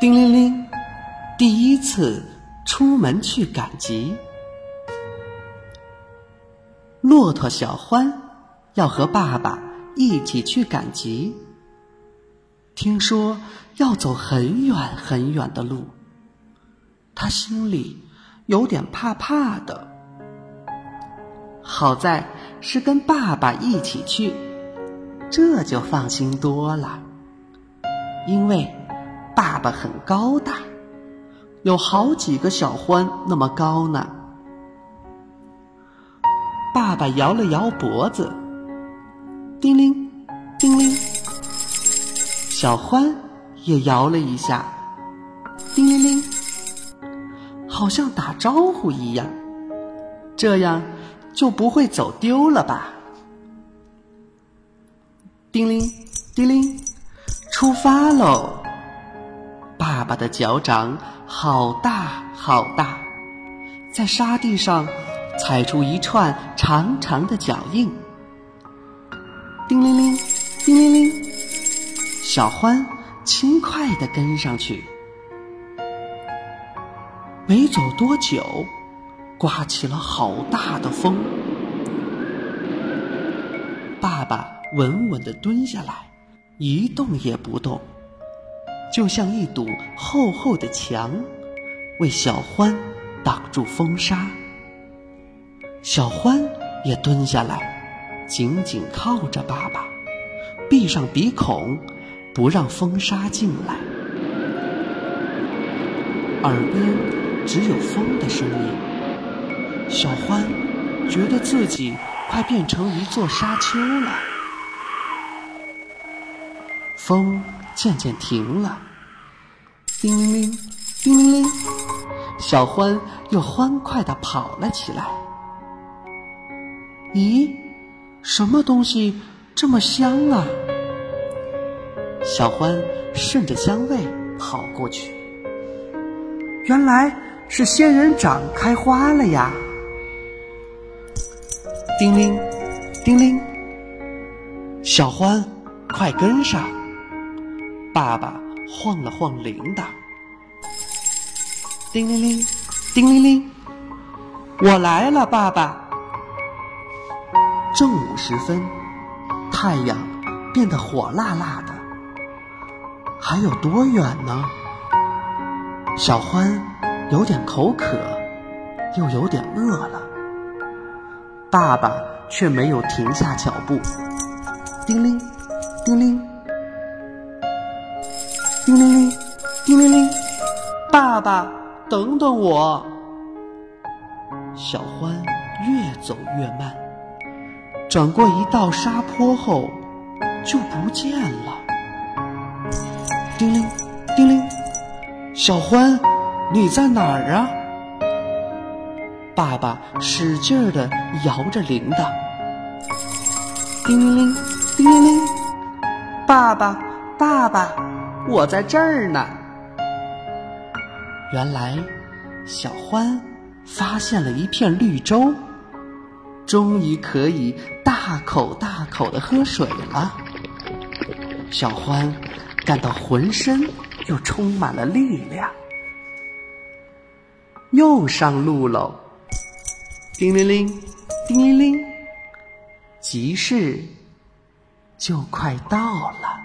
叮铃铃，第一次出门去赶集。骆驼小欢要和爸爸一起去赶集，听说要走很远很远的路，他心里有点怕怕的。好在是跟爸爸一起去，这就放心多了，因为。爸爸很高大，有好几个小欢那么高呢。爸爸摇了摇脖子，叮铃，叮铃。小欢也摇了一下，叮铃铃，好像打招呼一样。这样就不会走丢了吧？叮铃，叮铃，出发喽！爸爸的脚掌好大好大，在沙地上踩出一串长长的脚印。叮铃铃，叮铃铃，小欢轻快地跟上去。没走多久，刮起了好大的风。爸爸稳稳地蹲下来，一动也不动。就像一堵厚厚的墙，为小欢挡住风沙。小欢也蹲下来，紧紧靠着爸爸，闭上鼻孔，不让风沙进来。耳边只有风的声音，小欢觉得自己快变成一座沙丘了。风。渐渐停了，叮铃铃，叮铃铃，小欢又欢快地跑了起来。咦，什么东西这么香啊？小欢顺着香味跑过去，原来是仙人掌开花了呀！叮铃，叮铃，小欢，快跟上！爸爸晃了晃铃铛，叮铃铃，叮铃铃，我来了，爸爸。正午时分，太阳变得火辣辣的，还有多远呢？小欢有点口渴，又有点饿了。爸爸却没有停下脚步，叮铃，叮铃。叮铃铃，叮铃铃，爸爸，等等我！小欢越走越慢，转过一道沙坡后就不见了。叮铃，叮铃，小欢，你在哪儿啊？爸爸使劲儿地摇着铃铛。叮铃铃，叮铃铃，爸爸，爸爸。我在这儿呢。原来，小欢发现了一片绿洲，终于可以大口大口的喝水了。小欢感到浑身又充满了力量，又上路喽！叮铃铃，叮铃铃，集市就快到了。